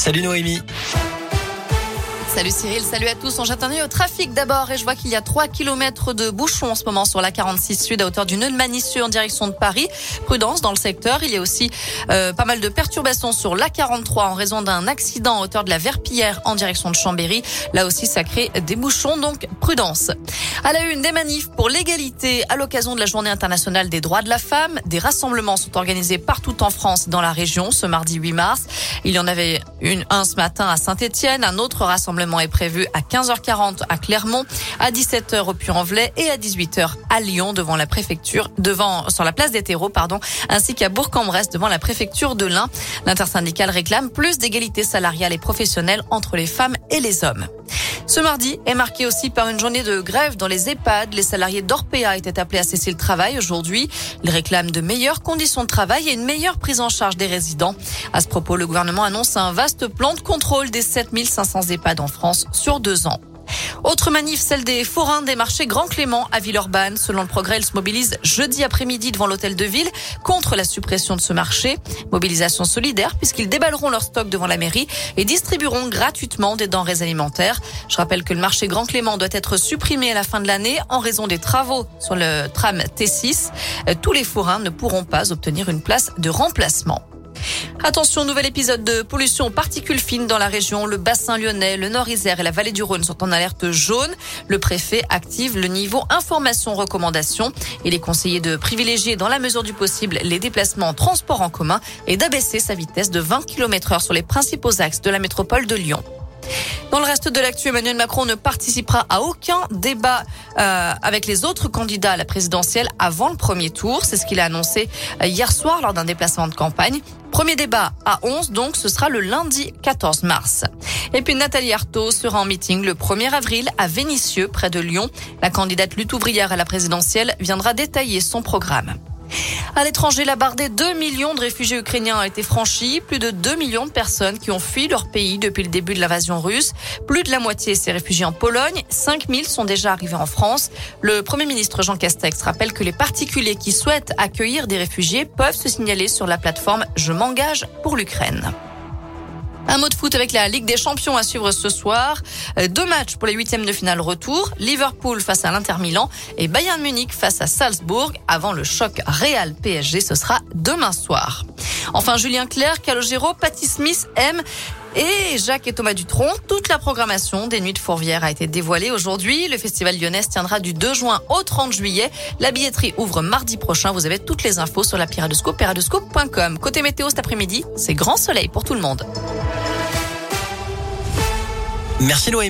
Salut Noémie. Salut Cyril, salut à tous. On jette un œil au trafic d'abord et je vois qu'il y a 3 km de bouchons en ce moment sur la 46 Sud à hauteur du nœud de en direction de Paris. Prudence dans le secteur. Il y a aussi euh, pas mal de perturbations sur la 43 en raison d'un accident à hauteur de la Verpillière en direction de Chambéry. Là aussi, ça crée des bouchons, donc prudence. À la une, des manifs pour l'égalité à l'occasion de la Journée internationale des droits de la femme. Des rassemblements sont organisés partout en France dans la région ce mardi 8 mars. Il y en avait une, un ce matin à Saint-Etienne, un autre rassemblement est prévu à 15h40 à Clermont, à 17h au Puy-en-Velay et à 18h à Lyon devant la préfecture, devant sur la place des terreaux, pardon, ainsi qu'à Bourg-en-Bresse devant la préfecture de l'Ain. L'intersyndicale réclame plus d'égalité salariale et professionnelle entre les femmes et les hommes. Ce mardi est marqué aussi par une journée de grève dans les EHPAD. Les salariés d'Orpea étaient appelés à cesser le travail aujourd'hui. Ils réclament de meilleures conditions de travail et une meilleure prise en charge des résidents. À ce propos, le gouvernement annonce un vaste plan de contrôle des 7500 EHPAD en France sur deux ans. Autre manif, celle des forains des marchés Grand Clément à Villeurbanne. Selon le progrès, ils se mobilisent jeudi après-midi devant l'hôtel de ville contre la suppression de ce marché. Mobilisation solidaire puisqu'ils déballeront leur stock devant la mairie et distribueront gratuitement des denrées alimentaires. Je rappelle que le marché Grand Clément doit être supprimé à la fin de l'année en raison des travaux sur le tram T6. Tous les forains ne pourront pas obtenir une place de remplacement. Attention, nouvel épisode de pollution aux particules fines dans la région. Le bassin lyonnais, le Nord-Isère et la vallée du Rhône sont en alerte jaune. Le préfet active le niveau information-recommandation. Il est conseillé de privilégier dans la mesure du possible les déplacements en transport en commun et d'abaisser sa vitesse de 20 km heure sur les principaux axes de la métropole de Lyon. Dans le reste de l'actu, Emmanuel Macron ne participera à aucun débat euh, avec les autres candidats à la présidentielle avant le premier tour. C'est ce qu'il a annoncé euh, hier soir lors d'un déplacement de campagne. Premier débat à 11, donc ce sera le lundi 14 mars. Et puis Nathalie Arthaud sera en meeting le 1er avril à Vénissieux, près de Lyon. La candidate lutte ouvrière à la présidentielle viendra détailler son programme. À l'étranger, la barre des 2 millions de réfugiés ukrainiens a été franchie. Plus de 2 millions de personnes qui ont fui leur pays depuis le début de l'invasion russe. Plus de la moitié s'est réfugiée en Pologne. 5 000 sont déjà arrivés en France. Le Premier ministre Jean Castex rappelle que les particuliers qui souhaitent accueillir des réfugiés peuvent se signaler sur la plateforme Je m'engage pour l'Ukraine. Un mot de foot avec la Ligue des Champions à suivre ce soir. Euh, deux matchs pour les huitièmes de finale retour. Liverpool face à l'Inter Milan et Bayern Munich face à Salzbourg. Avant le choc Real PSG, ce sera demain soir. Enfin, Julien Clerc, Calogero, Patty Smith, M et Jacques et Thomas Dutronc. Toute la programmation des Nuits de Fourvière a été dévoilée aujourd'hui. Le festival lyonnais tiendra du 2 juin au 30 juillet. La billetterie ouvre mardi prochain. Vous avez toutes les infos sur la Piradoscope, piradoscope.com. Côté météo cet après-midi, c'est grand soleil pour tout le monde. Merci Noémie.